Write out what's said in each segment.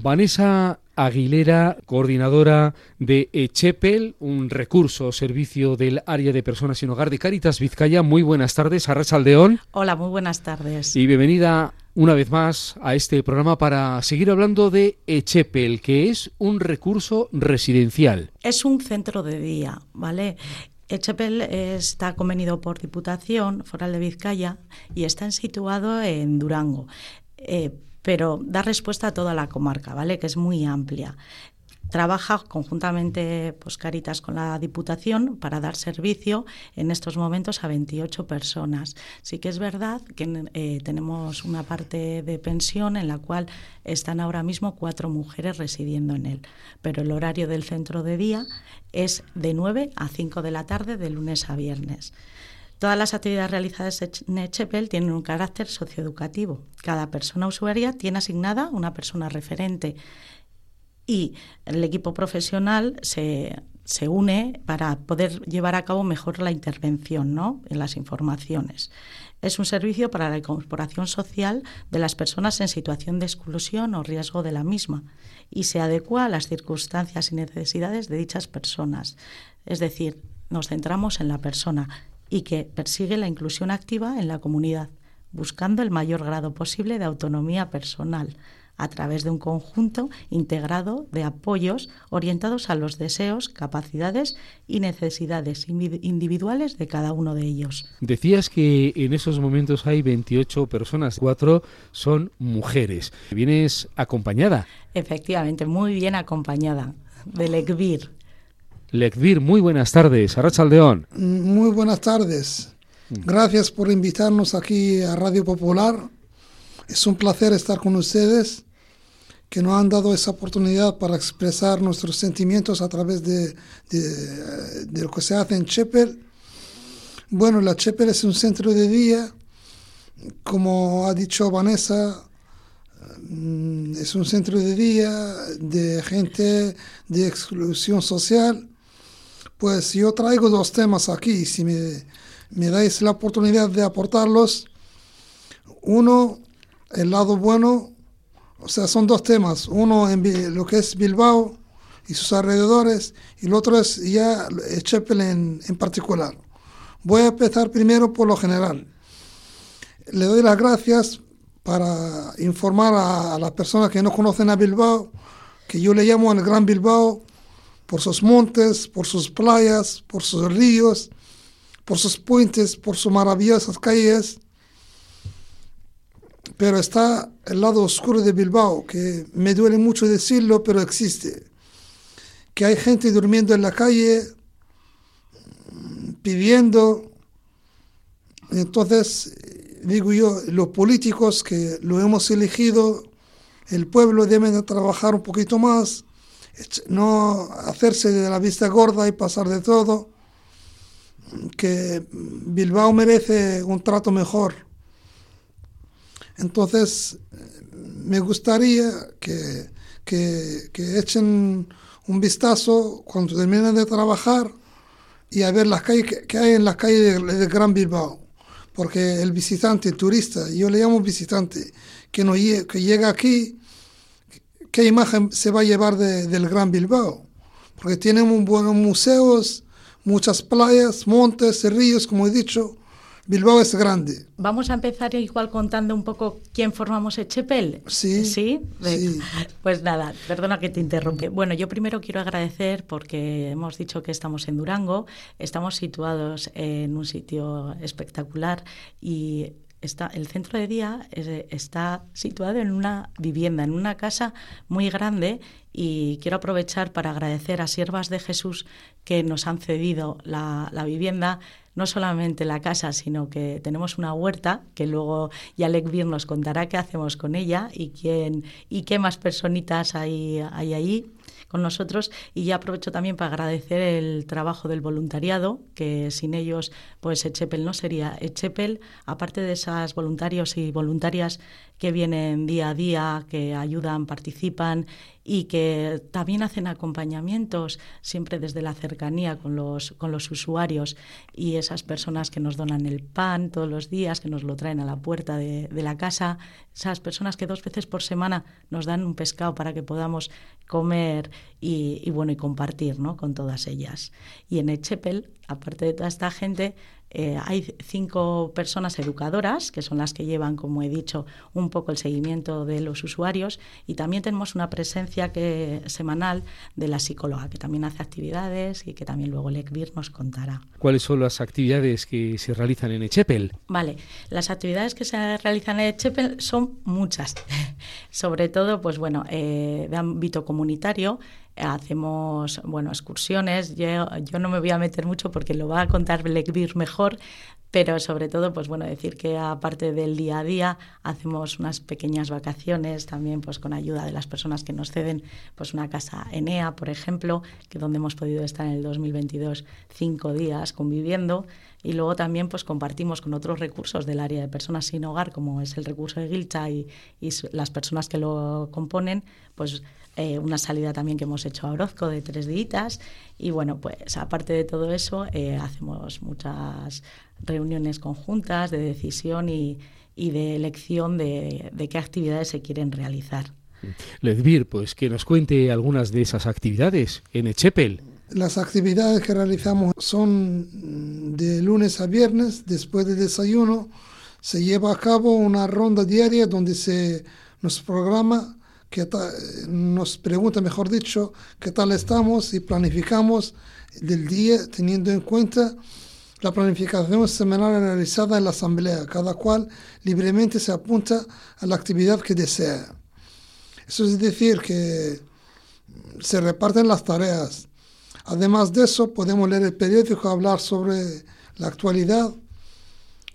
Vanessa Aguilera, coordinadora de Echepel, un recurso servicio del área de personas sin hogar de Caritas Vizcaya. Muy buenas tardes, Arrachaldeón. Hola, muy buenas tardes. Y bienvenida una vez más a este programa para seguir hablando de Echepel, que es un recurso residencial. Es un centro de día, ¿vale? Echepel está convenido por Diputación Foral de Vizcaya y está situado en Durango. Eh, pero da respuesta a toda la comarca, ¿vale? Que es muy amplia. Trabaja conjuntamente pues, Caritas con la Diputación para dar servicio en estos momentos a 28 personas. Sí que es verdad que eh, tenemos una parte de pensión en la cual están ahora mismo cuatro mujeres residiendo en él, pero el horario del centro de día es de 9 a 5 de la tarde de lunes a viernes. Todas las actividades realizadas en Echepel tienen un carácter socioeducativo. Cada persona usuaria tiene asignada una persona referente y el equipo profesional se, une para poder llevar a cabo mejor la intervención ¿no? en las informaciones. Es un servicio para la incorporación social de las personas en situación de exclusión o riesgo de la misma y se adecua a las circunstancias y necesidades de dichas personas. Es decir, nos centramos en la persona y que persigue la inclusión activa en la comunidad, buscando el mayor grado posible de autonomía personal a través de un conjunto integrado de apoyos orientados a los deseos, capacidades y necesidades individuales de cada uno de ellos. Decías que en esos momentos hay 28 personas, cuatro son mujeres. ¿Vienes acompañada? Efectivamente, muy bien acompañada del ECBIR, Lecvir, muy buenas tardes. Arrachaldeón. Muy buenas tardes. Gracias por invitarnos aquí a Radio Popular. Es un placer estar con ustedes, que nos han dado esa oportunidad para expresar nuestros sentimientos a través de, de, lo que se hace en Chepel. Bueno, la Chepel es un centro de día, como ha dicho Vanessa, mm, es un centro de día de gente de exclusión social pues yo traigo dos temas aquí, si me, me dais la oportunidad de aportarlos. Uno, el lado bueno, o sea, son dos temas. Uno en lo que es Bilbao y sus alrededores, y el otro es ya Chepel en, en particular. Voy a empezar primero por lo general. Le doy las gracias para informar a, a las personas que no conocen a Bilbao, que yo le llamo el Gran Bilbao, por sus montes, por sus playas, por sus ríos, por sus puentes, por sus maravillosas calles. Pero está el lado oscuro de Bilbao, que me duele mucho decirlo, pero existe. Que hay gente durmiendo en la calle, pidiendo. Entonces, digo yo, los políticos que lo hemos elegido, el pueblo deben de trabajar un poquito más no hacerse de la vista gorda y pasar de todo, que Bilbao merece un trato mejor. Entonces, me gustaría que, que, echen un vistazo cuando terminen de trabajar y a ver las calles que, hay en las calles de, Gran Bilbao. Porque el visitante, el turista, yo le llamo visitante, que, no, que llega aquí qué imagen se va a llevar del Gran Bilbao, porque tienen buenos museos, muchas playas, montes, ríos, como he dicho. Bilbao es grande. Vamos a empezar igual contando un poco quién formamos Echepel. Sí. ¿Sí? Pues nada, perdona que te interrumpe. Bueno, yo primero quiero agradecer porque hemos dicho que estamos en Durango, estamos situados en un sitio espectacular y el centro de día está situado en una vivienda, en una casa muy grande y quiero aprovechar para agradecer a Siervas de Jesús que nos han cedido la, vivienda, no solamente la casa, sino que tenemos una huerta que luego ya Vir nos contará qué hacemos con ella y, quién, y qué más personitas hay, hay ahí con nosotros. Y ya aprovecho también para agradecer el trabajo del voluntariado, que sin ellos pues Echepel no sería Echepel, aparte de esas voluntarios y voluntarias que vienen día a día, que ayudan, participan y que también hacen acompañamientos siempre desde la cercanía con los, con los usuarios y esas personas que nos donan el pan todos los días, que nos lo traen a la puerta de, la casa, esas personas que dos veces por semana nos dan un pescado para que podamos comer y, bueno y compartir ¿no? con todas ellas. Y en Echepel, aparte de toda esta gente, eh, hay cinco personas educadoras, que son las que llevan, como he dicho, un poco el seguimiento de los usuarios, y también tenemos una presencia que, semanal de la psicóloga, que también hace actividades y que también luego Lekbir nos contará. ¿Cuáles son las actividades que se realizan en Echepel? Vale, las actividades que se realizan en Echepel son muchas, sobre todo, pues bueno, eh, de ámbito comunitario, hacemos bueno excursiones. Yo, yo, no me voy a meter mucho porque lo va a contar Blackbeard mejor, pero sobre todo, pues bueno, decir que aparte del día a día, hacemos unas pequeñas vacaciones también, pues con ayuda de las personas que nos ceden, pues una casa Enea, por ejemplo, que donde hemos podido estar en el 2022 cinco días conviviendo. Y luego también pues compartimos con otros recursos del área de personas sin hogar, como es el recurso de Gilcha y, y las personas que lo componen, pues eh, una salida también que hemos hecho a Orozco de tres días y bueno, pues aparte de todo eso, eh, hacemos muchas reuniones conjuntas de decisión y, de elección de, qué actividades se quieren realizar. Ledvir, pues que nos cuente algunas de esas actividades en Echepel. Las actividades que realizamos son de lunes a viernes, después del desayuno, se lleva a cabo una ronda diaria donde se nos programa que nos pregunta, mejor dicho, qué tal estamos y planificamos del día teniendo en cuenta la planificación semanal realizada en la asamblea. Cada cual libremente se apunta a la actividad que desea. Eso es decir, que se reparten las tareas. Además de eso, podemos leer el periódico, hablar sobre la actualidad.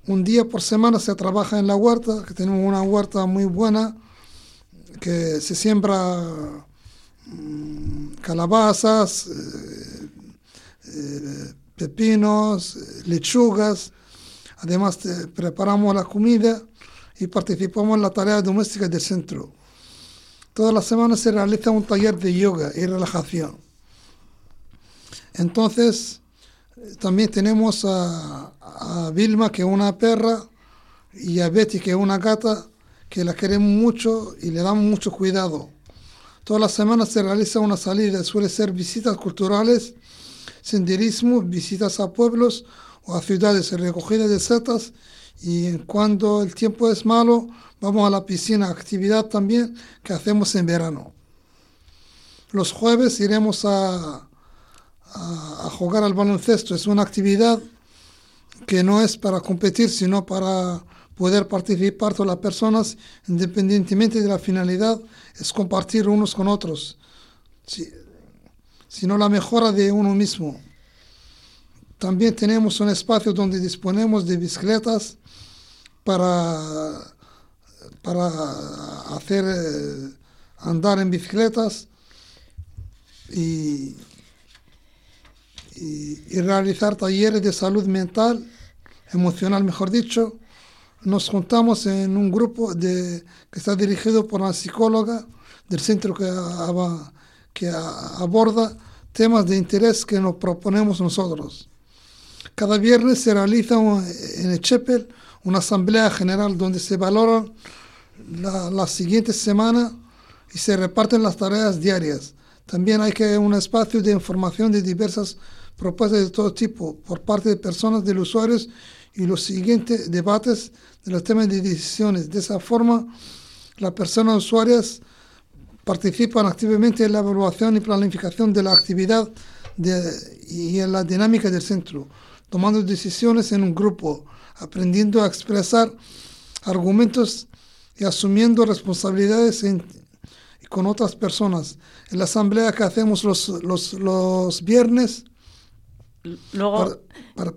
Un día por semana se trabaja en la huerta, que tenemos una huerta muy buena que se siembra mm, calabazas, eh, eh, pepinos, lechugas. Además preparamos la comida y participamos en la tarea doméstica del centro. Todas las semanas se realiza un taller de yoga y relajación. Entonces, también tenemos a, a Vilma, que es una perra, y a Betty, que es una gata, que la queremos mucho y le damos mucho cuidado. Todas las semanas se realiza una salida, suele ser visitas culturales, senderismo, visitas a pueblos o a ciudades, recogida de setas y cuando el tiempo es malo vamos a la piscina, actividad también que hacemos en verano. Los jueves iremos a, a, a jugar al baloncesto, es una actividad que no es para competir, sino para poder participar todas las personas, independientemente de la finalidad, es compartir unos con otros, sino la mejora de uno mismo. También tenemos un espacio donde disponemos de bicicletas para, para hacer eh, andar en bicicletas y, y realizar talleres de salud mental, emocional, mejor dicho, nos juntamos en un grupo de, que está dirigido por una psicóloga del centro que, que aborda temas de interés que nos proponemos nosotros. Cada viernes se realiza en el Chepel una asamblea general donde se valoran la, la siguiente semana y se reparten las tareas diarias. También hay que un espacio de información de diversas propuestas de todo tipo por parte de personas, de los usuarios y los siguientes debates de los temas de decisiones. De esa forma, las personas usuarias participan activamente en la evaluación y planificación de la actividad y en la dinámica del centro, tomando decisiones en un grupo, aprendiendo a expresar argumentos y asumiendo responsabilidades con otras personas. En la asamblea que hacemos los, los, los viernes, Luego...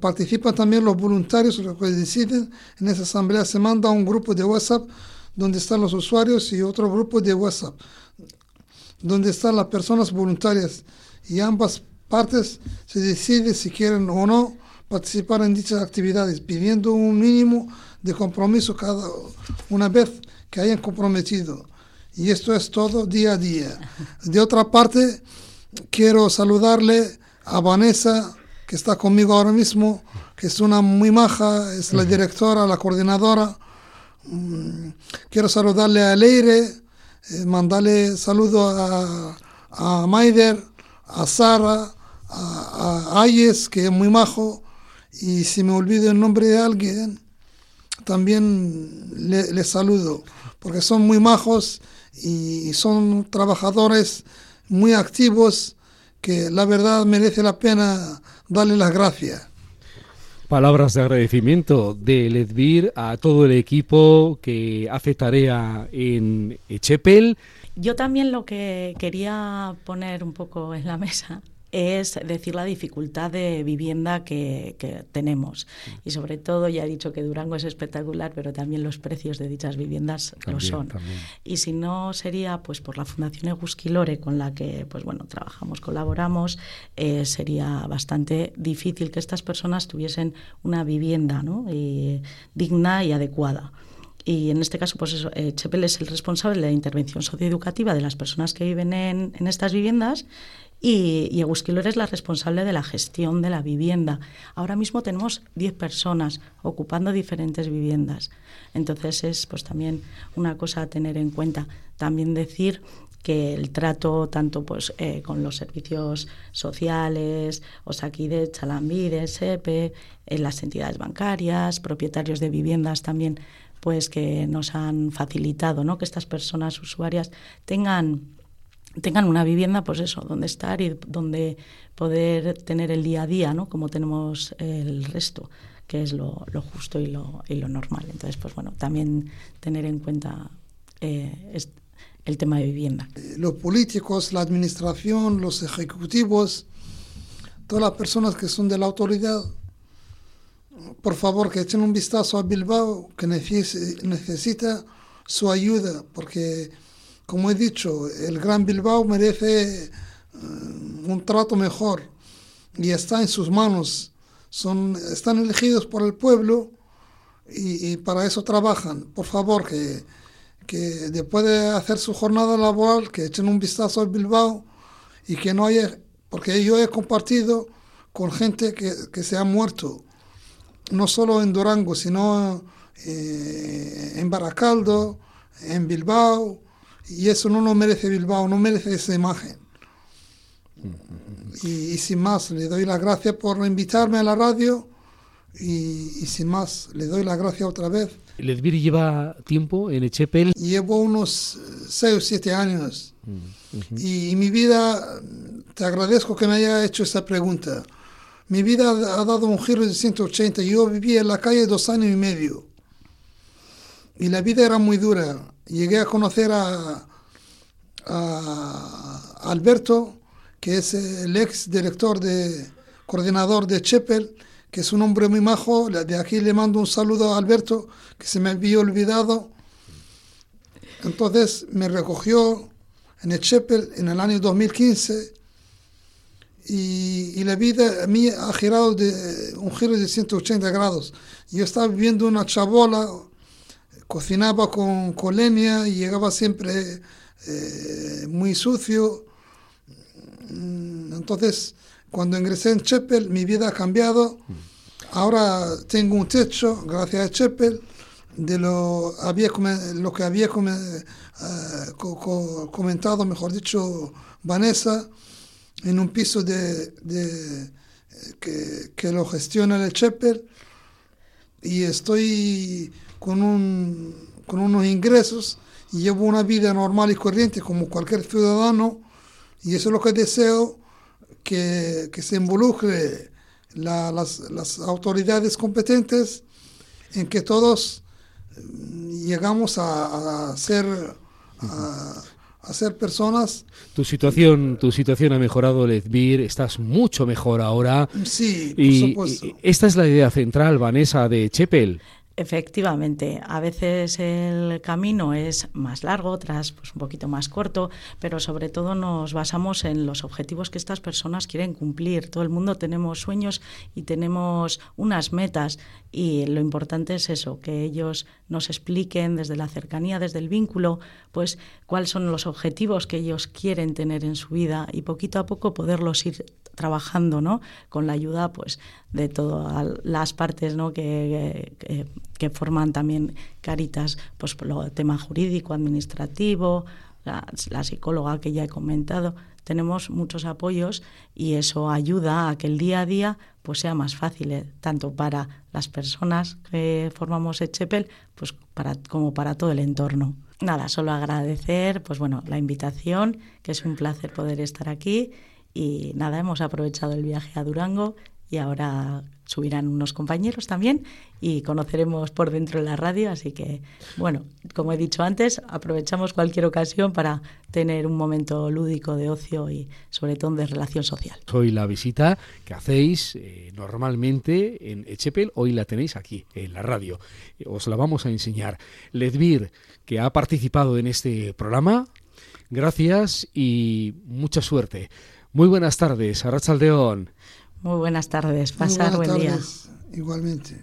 participan también los voluntarios, los que deciden. En esa asamblea se manda un grupo de WhatsApp donde están los usuarios y otro grupo de WhatsApp donde están las personas voluntarias y ambas partes se decide si quieren o no participar en dichas actividades, pidiendo un mínimo de compromiso cada una vez que hayan comprometido. Y esto es todo día a día. De otra parte, quiero saludarle a Vanessa, que está conmigo ahora mismo, que es una muy maja, es la directora, la coordinadora. Mm, quiero saludarle a Leire, eh, mandarle saludo a, a Maider, a Sara, a, Ayes, que es muy majo, y si me olvido el nombre de alguien, también le, saludo, porque son muy majos y son trabajadores muy activos que la verdad merece la pena darle las gracias. Palabras de agradecimiento de Ledvir a todo el equipo que hace tarea en Echepel. Yo también lo que quería poner un poco en la mesa es decir la dificultad de vivienda que, tenemos. Y sobre todo, ya he dicho que Durango es espectacular, pero también los precios de dichas viviendas lo son. Y si no sería pues por la Fundación Egusquilore con la que pues bueno trabajamos, colaboramos, eh, sería bastante difícil que estas personas tuviesen una vivienda ¿no? digna y adecuada. Y en este caso, pues eso, eh, Chepel es el responsable de la intervención socioeducativa de las personas que viven en, en estas viviendas y, y es la responsable de la gestión de la vivienda. Ahora mismo tenemos 10 personas ocupando diferentes viviendas. Entonces es pues también una cosa a tener en cuenta. También decir que el trato tanto pues eh, con los servicios sociales, Osaquide, Chalambide, SEPE, en las entidades bancarias, propietarios de viviendas también pues que nos han facilitado ¿no? que estas personas usuarias tengan tengan una vivienda, pues eso, donde estar y donde poder tener el día a día, ¿no? Como tenemos el resto, que es lo, justo y lo, y lo, normal. Entonces, pues bueno, también tener en cuenta eh, el tema de vivienda. Los políticos, la administración, los ejecutivos, todas las personas que son de la autoridad, por favor que echen un vistazo a Bilbao, que necesita su ayuda, porque como he dicho, el Gran Bilbao merece eh, un trato mejor y está en sus manos. Son, están elegidos por el pueblo y, para eso trabajan. Por favor, que, que, después de hacer su jornada laboral, que echen un vistazo al Bilbao y que no haya, porque yo he compartido con gente que, que se ha muerto, no solo en Durango, sino eh, en Baracaldo, en Bilbao, y eso no lo merece Bilbao, no merece esa imagen. Y, sin más, le doy las gracias por invitarme a la radio y, sin más, le doy las gracias otra vez. ¿Ledvir lleva tiempo en Echepel? Llevo unos 6 o 7 años. y, mi vida, te agradezco que me haya hecho esta pregunta. Mi vida ha dado un giro de 180. Yo viví en la calle dos años y medio. Y la vida era muy dura llegué a conocer a, Alberto, que es el ex director de coordinador de Chepel, que es un hombre muy majo. De aquí le mando un saludo a Alberto, que se me había olvidado. Entonces me recogió en el Chepel en el año 2015 y, y, la vida a mí ha girado de un giro de 180 grados. Yo estaba viviendo una chabola cocinaba con, con leña y llegaba siempre eh, muy sucio. Mm, entonces, cuando ingresé en Chepel, mi vida ha cambiado. Ahora tengo un techo, gracias a Chepel, de lo, había, lo que había eh, comentado, mejor dicho, Vanessa, en un piso de, de que, que, lo gestiona el Chepel. Y estoy con, un, con unos ingresos y llevo una vida normal y corriente como cualquier ciudadano y eso es lo que deseo que, que se involucre las, las, autoridades competentes en que todos mm, llegamos a, a ser a, ser personas. Tu situación tu situación ha mejorado Ledvir estás mucho mejor ahora. Sí por y, esta es la idea central Vanessa de Chepel Efectivamente, a veces el camino es más largo, otras pues un poquito más corto, pero sobre todo nos basamos en los objetivos que estas personas quieren cumplir. Todo el mundo tenemos sueños y tenemos unas metas y lo importante es eso, que ellos nos expliquen desde la cercanía, desde el vínculo, pues cuáles son los objetivos que ellos quieren tener en su vida y poquito a poco poderlos ir trabajando, ¿no? Con la ayuda, pues, de todas las partes, ¿no? Que, que, forman también Caritas, pues, el tema jurídico, administrativo, la, la psicóloga que ya he comentado. Tenemos muchos apoyos y eso ayuda a que el día a día pues sea más fácil, ¿eh? tanto para las personas que formamos Echepel, pues para, como para todo el entorno. Nada, solo agradecer, pues bueno, la invitación, que es un placer poder estar aquí y nada, hemos aprovechado el viaje a Durango y ahora subirán unos compañeros también y conoceremos por dentro de la radio. Así que, bueno, como he dicho antes, aprovechamos cualquier ocasión para tener un momento lúdico de ocio y sobre todo de relación social. Hoy la visita que hacéis eh, normalmente en Echepel, hoy la tenéis aquí, en la radio. Os la vamos a enseñar. Ledvir, que ha participado en este programa, gracias y mucha suerte. Muy buenas tardes, Arrachaldeón. Muy buenas tardes, pasar buen día. Igualmente.